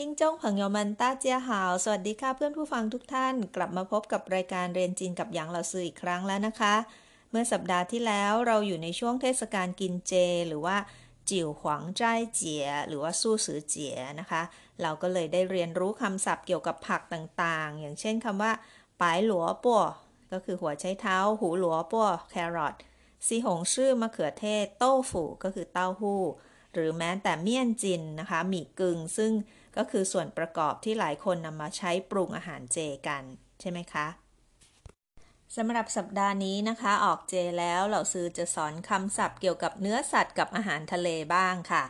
ทิ้งจ้งผังโยมันต้าเจียหาว สวัสดีค่ะเพื่อนผู้ฟังทุกท่าน กลับมาพบกับรายการเรียนจีนกับหยางเหล่าซืออีกครั้งแล้วนะคะ เมื่อสัปดาห์ที่แล้วเราอยู่ในช่วงเทศกาลกินเจ หรือว่าจิ๋วหวางใจเจีย หรือว่าสู้สือเจียนะคะ เราก็เลยได้เรียนรู้คำศัพท์เกี่ยวกับผักต่างๆ อย่างเช่นคำว่าปลายหลัวปัวก็คือหัวใช้เท้า หูหลัวปัวแครอทซีหงชื่อมะเขือเทศ โต้ฝูก็คือเต้าหู้ หรือแม้แต่เมี่ยนจินนะคะหมี่กึ่งซึ่ง ก็คือส่วนประกอบที่หลายคนนำมาใช้ปรุงอาหารเจกัน ใช่ไหมคะสำหรับสัปดาห์นี้นะคะ ออกเจแล้วเหล่าซื้อจะสอนคำศัพท์เกี่ยวกับเนื้อสัตว์กับอาหารทะเลบ้างค่ะ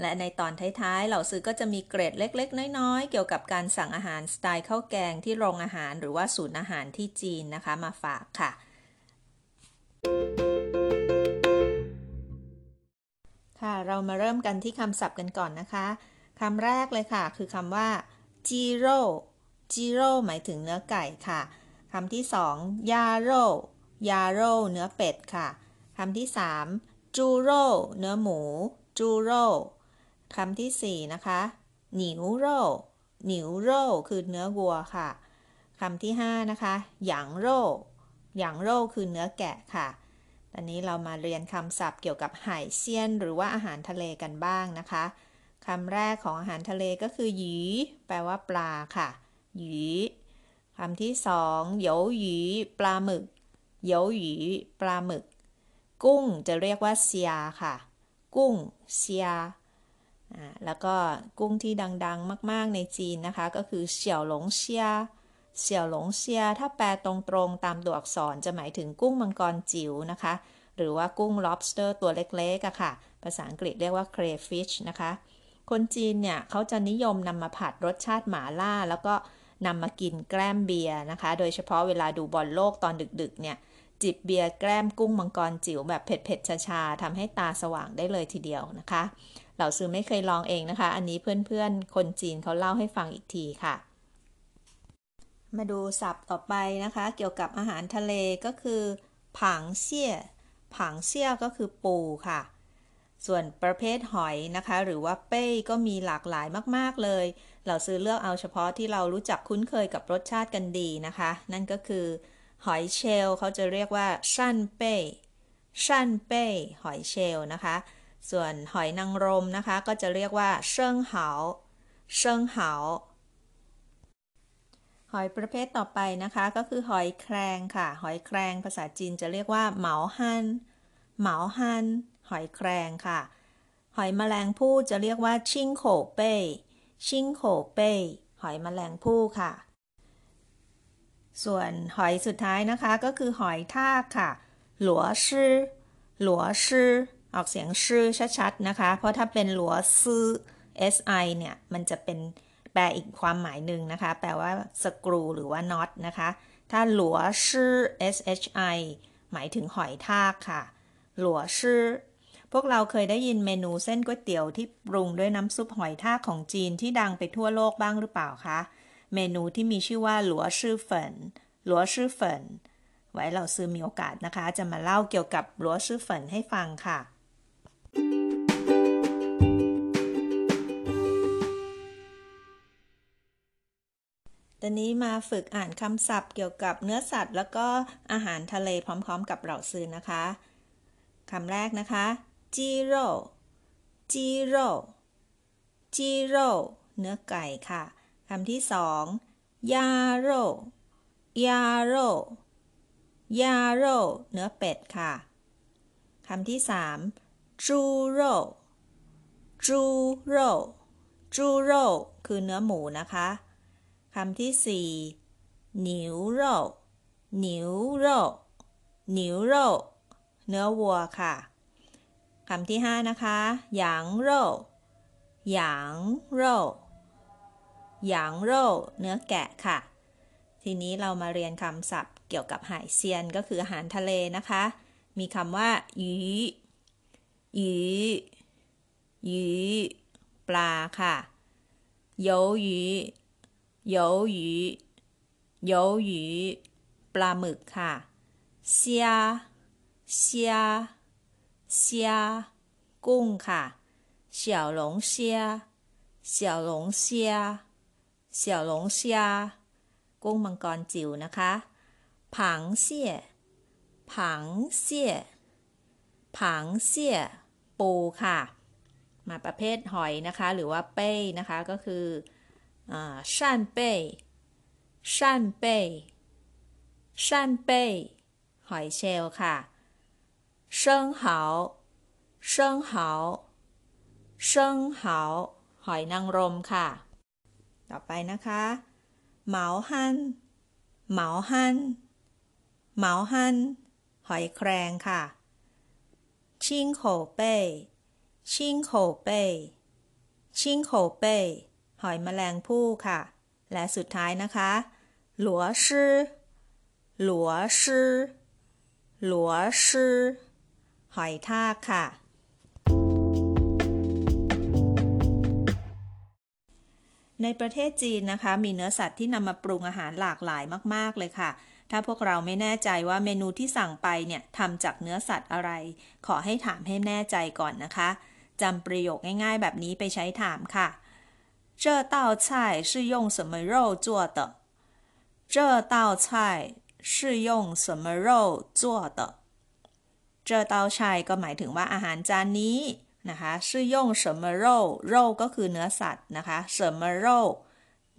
และในตอนท้ายๆ เหล่าซื้อก็จะมีเกรดเล็ก ๆ น้อยๆ เกี่ยวกับการสั่งอาหารสไตล์ข้าวแกงที่โรงอาหารหรือว่าศูนย์อาหารที่จีนนะคะมาฝากค่ะ ค่ะเรามาเริ่มกันที่คำศัพท์กันก่อนนะคะ คำแรกเลยค่ะ คือคำว่าจีโร่จีโร่หมายถึงเนื้อไก่ค่ะคำที่สองยาโร่ยาโร่เนื้อเป็ดค่ะคำที่สามจูโร่เนื้อหมูจูโร่คำที่สี่นะคะหนิวโร่หนิวโร่คือเนื้อวัวค่ะคำที่ห้านะคะหยางโร่หยางโร่คือเนื้อแกะค่ะตอนนี้เรามาเรียนคำศัพท์เกี่ยวกับไห่เซียน หรือว่าอาหารทะเลกันบ้างนะคะ คำแรกของอาหารทะเลก็คือหยีแปลว่าปลาค่ะหยีคำที่สองเหยวหยีปลาหมึกเหยวหยีปลาหมึก กุ้งจะเรียกว่าเซียค่ะ กุ้งเซียแล้วก็กุ้งที่ดังๆ มาก ๆ ในจีนนะคะ ก็คือเสี่ยวหลงเซียเสี่ยวหลงเซียถ้าแปลตรงๆ ตามตัวอักษรจะหมายถึงกุ้งมังกรจิ๋วนะคะ หรือว่ากุ้ง lobster ตัวเล็กๆอะค่ะ ภาษาอังกฤษเรียกว่า crayfish นะคะ คนจีนเนี่ยเขาจะนิยมนำมาผัดรสชาติหมาล่า แล้วก็นำมากินแกล้มเบียร์นะคะ โดยเฉพาะเวลาดูบอลโลกตอนดึกๆ เนี่ย จิบเบียร์แกล้มกุ้งมังกรจิ๋วแบบเผ็ดๆชาๆทำให้ตาสว่างได้เลยทีเดียวนะคะ เหล่าซื้อไม่เคยลองเองนะคะ อันนี้เพื่อนๆ คนจีนเขาเล่าให้ฟังอีกทีค่ะ มาดูศัพท์ต่อไปนะคะ เกี่ยวกับอาหารทะเลก็คือ ผังเซี่ยผังเซี่ยก็คือปูค่ะ ส่วนประเภทหอยนะคะ หรือว่าเป้ก็มีหลากหลายมากๆเลย เราซื้อเลือกเอาเฉพาะที่เรารู้จักคุ้นเคยกับรสชาติกันดีนะคะ นั่นก็คือ หอยเชลเขาจะเรียกว่าชั่นเป้ชั่นเป้หอยเชลนะคะ ส่วนหอยนางรมนะคะ ก็จะเรียกว่าเชิงเหาเชิงเหาหอยประเภทต่อไปนะคะ ก็คือหอยแครงค่ะ หอยแครงภาษาจีนจะเรียกว่าเหมาฮันเหมาฮัน หอยแครงค่ะ หอยแมลงภู่จะเรียกว่าชิงโขเป้ ชิงโขเป้ หอยแมลงภู่ค่ะ ส่วนหอยสุดท้ายนะคะก็คือหอยทากค่ะ หลัวชื่อหลัวชื่อออกเสียงชื่อชัดๆนะคะ เพราะถ้าเป็นหลัวซื้อ si เนี่ย มันจะเป็นแปลอีกความหมายหนึ่งนะคะ แปลว่าสกรูหรือว่าน็อตนะคะ ถ้าหลัวชื่อ shi หมายถึงหอยทากค่ะ หลัวชื่อ พวกเราเคยได้ยินเมนูเส้นก๋วยเตี๋ยวที่ปรุงด้วยน้ำซุปหอยทากของจีนที่ดังไปทั่วโลกบ้างหรือเปล่าคะ เมนูที่มีชื่อว่าหลัวชื่อเฟินหลัวชื่อเฟินไว้เราซื้อมีโอกาสนะคะ จะมาเล่าเกี่ยวกับหลัวชื่อเฟินให้ฟังค่ะตอนนี้มาฝึกอ่านคำศัพท์เกี่ยวกับเนื้อสัตว์ แล้วก็อาหารทะเลพร้อม ๆ กับเราซื้อนะคะคำแรกนะคะ จีโร่จีโร่จีโร่เนื้อไก่ค่ะคำที่สองยาโร่ยาโร่ยาโร่เนื้อเป็ดค่ะคำที่สามจูโร่จูโร่จูโร่คือเนื้อหมูนะคะคำที่สี่หนิวโร่หนิวโร่หนิวโร่เนื้อวัวค่ะ คำที่ห้านะคะหยางโร่หยางโร่หยางโร่เนื้อแกะค่ะ ทีนี้เรามาเรียนคำศัพท์เกี่ยวกับหายเซียนก็คืออาหารทะเลนะคะ มีคำว่าหยีหยีหยีปลาค่ะโยหยีโยหยีโยหยีปลาหมึกค่ะเซียเซีย 虾กุ้งค่ะ小龙虾小龙虾小龙虾กุ้งมังกรจิ๋วนะคะ螃蟹งเสี่ยงเสี่ยงเสี่ยปูค่ะ มาประเภทหอยนะคะ หรือว่าเป้ยนะคะก็คืออ่ชั่นเป้ยชั่นเป้ยชั่นเป้ยหอยเชลล์ค่ะ เซิงเหาเซิงเหาเซิงเหาหอยนางรมค่ะ ต่อไปนะคะเหมาฮันเหมาฮันเหมาฮันหอยแครงค่ะชิงโขเป้ชิงโขเป้ชิงโขเป้หอยแมลงภู่ค่ะ และสุดท้ายนะคะหลัวชื่อหลัวชื่อหลัวชื่อ หอยทากค่ะ ในประเทศจีนนะคะ มีเนื้อสัตว์ที่นำมาปรุงอาหารหลากหลายมาก ๆ เลยค่ะถ้าพวกเราไม่แน่ใจว่าเมนูที่สั่งไปเนี่ยทำจากเนื้อสัตว์อะไร ขอให้ถามให้แน่ใจก่อนนะคะจำประโยคง่ายๆแบบนี้ไปใช้ถามค่ะ这道菜是用什么肉做的这道菜是用什么肉做的 เจอเตาชัยก็หมายถึงว่าอาหารจานนี้นะคะชื่อย่งเสมอโร่โร่ก็คือเนื้อสัตว์นะคะเสมอโร่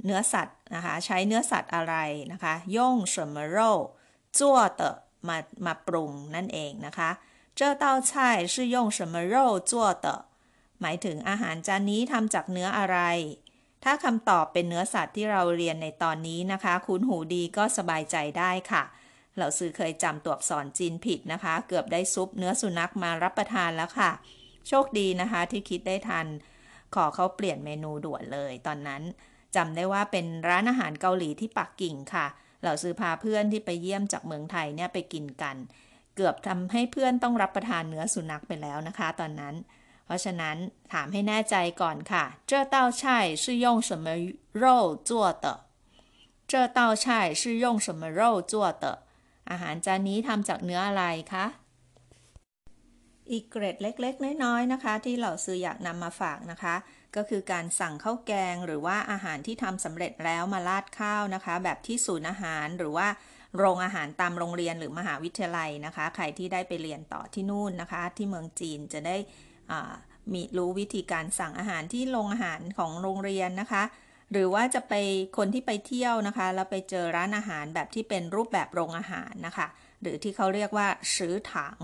เนื้อสัตว์นะคะใช้เนื้อสัตว์อะไรนะคะย่งเสมอโร่จั่วเตะมามาปรุงนั่นเองนะคะเจ้าเต้าไช่ชื่อย่งเสมอโร่จั่วเตะหมายถึงอาหารจานนี้ทำจากเนื้ออะไร ถ้าคำตอบเป็นเนื้อสัตว์ที่เราเรียนในตอนนี้นะคะ คุ้นหูดีก็สบายใจได้ค่ะ เหล่าซื้อเคยจำตัวอักษรจีนผิดนะคะ เกือบได้ซุปเนื้อสุนัขมารับประทานแล้วค่ะ โชคดีนะคะที่คิดได้ทัน ขอเขาเปลี่ยนเมนูด่วนเลยตอนนั้นจำได้ว่าเป็นร้านอาหารเกาหลีที่ปักกิ่งค่ะ เราซื้อพาเพื่อนที่ไปเยี่ยมจากเมืองไทยเนี่ยไปกินกัน เกือบทำให้เพื่อนต้องรับประทานเนื้อสุนัขไปแล้วนะคะ ตอนนั้น เพราะฉะนั้นถามให้แน่ใจก่อนค่ะเจ้าเต้าใช่ชื่อยงสมโร่จั่วเต อาหารจานนี้ทำจากเนื้ออะไรคะ อีกเกรดเล็กๆ น้อยๆนะคะ ที่เราซื้ออยากนำมาฝากนะคะ ก็คือการสั่งข้าวแกงหรือว่าอาหารที่ทำสำเร็จแล้วมาราดข้าวนะคะ แบบที่ศูนย์อาหารหรือว่าโรงอาหารตามโรงเรียนหรือมหาวิทยาลัยนะคะ ใครที่ได้ไปเรียนต่อที่นู่นนะคะ ที่เมืองจีนจะได้มีรู้วิธีการสั่งอาหารที่โรงอาหารของโรงเรียนนะคะ หรือว่าจะไปคนที่ไปเที่ยวนะคะ แล้วไปเจอร้านอาหารแบบที่เป็นรูปแบบโรงอาหารนะคะ หรือที่เขาเรียกว่าซื้อถัง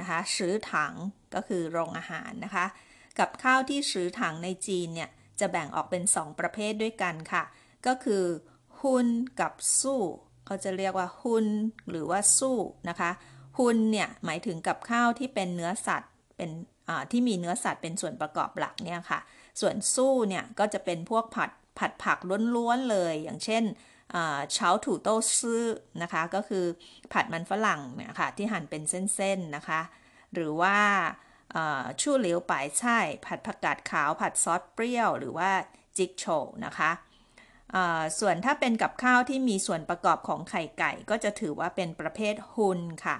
นะคะซื้อถังก็คือโรงอาหารนะคะ กับข้าวที่ซื้อถังในจีนเนี่ยจะแบ่งออกเป็น 2 ประเภทด้วยกันค่ะ ก็คือฮุนกับสู้เขาจะเรียกว่าฮุนหรือว่าสู้นะคะฮุนเนี่ยหมายถึงกับข้าวที่เป็นเนื้อสัตว์เป็นที่มีเนื้อสัตว์เป็นส่วนประกอบหลักเนี่ยค่ะ ส่วนสู้เนี่ยก็จะเป็นพวกผัด ผัดผักล้วนๆเลย อย่างเช่นเช้าถูโต้ซื่อนะคะ ก็คือผัดมันฝรั่งเนี่ยค่ะที่หั่นเป็นเส้นๆนะคะ หรือว่าชู่เหลียวป่ายช่ผัดผักกาดขาวผัดซอสเปรี้ยว หรือว่าจิกโชนะคะส่วนถ้าเป็นกับข้าวที่มีส่วนประกอบของไข่ไก่ ก็จะถือว่าเป็นประเภทฮุนค่ะ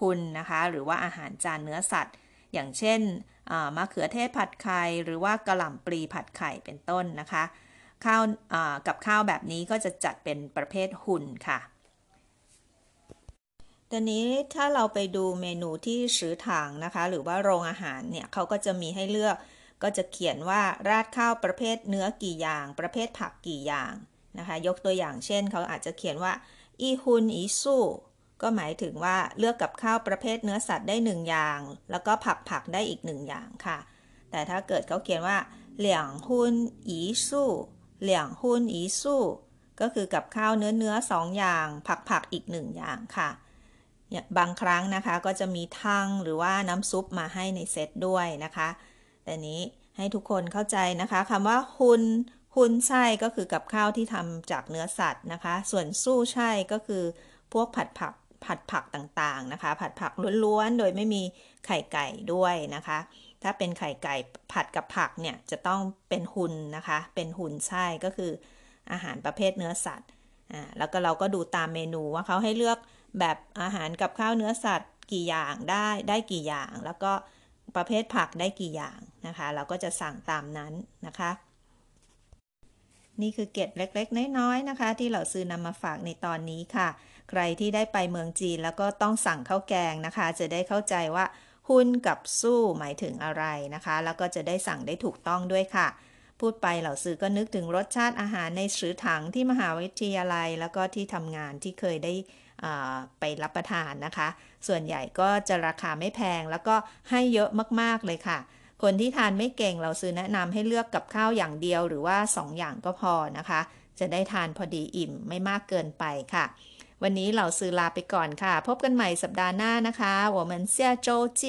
ฮุนนะคะ หรือว่าอาหารจานเนื้อสัตว์ อย่างเช่นมะเขือเทศผัดไข่หรือว่ากระหล่ำปลีผัดไข่เป็นต้นนะคะ ข้าวกับข้าวแบบนี้ก็จะจัดเป็นประเภทหุ่นค่ะตอนนี้ถ้าเราไปดูเมนูที่ซื้อถังนะคะ หรือว่าโรงอาหารเนี่ยเขาก็จะมีให้เลือก ก็จะเขียนว่าราดข้าวประเภทเนื้อกี่อย่าง ประเภทผักกี่อย่างนะคะ ยกตัวอย่างเช่น เขาอาจจะเขียนว่าอีฮุนอีสู้ก็หมายถึงว่าเลือกกับข้าวประเภทเนื้อสัตว์ได้หนึ่งอย่าง แล้วก็ผักผักได้อีกหนึ่งอย่างค่ะ แต่ถ้าเกิดเขาเขียนว่าเหลียงฮุนอีสู้ เหลี่ยงฮุนอีสู้ก็คือกับข้าวเนื้อเนื้อสองอย่าง ผักผักอีกหนึ่งอย่างค่ะบางครั้งนะคะก็จะมีทั้งหรือว่าน้ำซุปมาให้ในเซตด้วยนะคะ แต่นี้ให้ทุกคนเข้าใจนะคะคำว่าฮุนฮุนใช่ก็คือกับข้าวที่ทำจากเนื้อสัตว์นะคะ ส่วนสู้ใช่ก็คือพวกผัดผักผัดผักต่างๆนะคะ ผัดผักล้วนๆ โดยไม่มีไข่ไก่ด้วยนะคะ ถ้าเป็นไข่ไก่ผัดกับผักเนี่ยจะต้องเป็นหุ่นนะคะ เป็นหุ่นใช่ก็คืออาหารประเภทเนื้อสัตว์อ่าแล้วก็เราก็ดูตามเมนูว่าเขาให้เลือกแบบอาหารกับข้าวเนื้อสัตว์กี่อย่างได้ได้กี่อย่าง แล้วก็ประเภทผักได้กี่อย่างนะคะ เราก็จะสั่งตามนั้นนะคะ นี่คือเกร็ดเล็กๆ น้อยๆนะคะ ที่เหล่าซื้อนำมาฝากในตอนนี้ค่ะ ใครที่ได้ไปเมืองจีนแล้วก็ต้องสั่งข้าวแกงนะคะ จะได้เข้าใจว่า หุ้นกับสู้หมายถึงอะไรนะคะ แล้วก็จะได้สั่งได้ถูกต้องด้วยค่ะ พูดไปเหล่าซื้อก็นึกถึงรสชาติอาหารในสือถังที่มหาวิทยาลัย แล้วก็ที่ทำงานที่เคยได้ไปรับประทานนะคะ ส่วนใหญ่ก็จะราคาไม่แพงแล้วก็ให้เยอะมากๆเลยค่ะ คนที่ทานไม่เก่งเราซื้อแนะนำให้เลือกกับข้าวอย่างเดียวหรือว่า 2 อย่างก็พอนะคะ จะได้ทานพอดีอิ่มไม่มากเกินไปค่ะ วันนี้เราซื้อลาไปก่อนค่ะ พบกันใหม่สัปดาห์หน้านะคะ我们下周见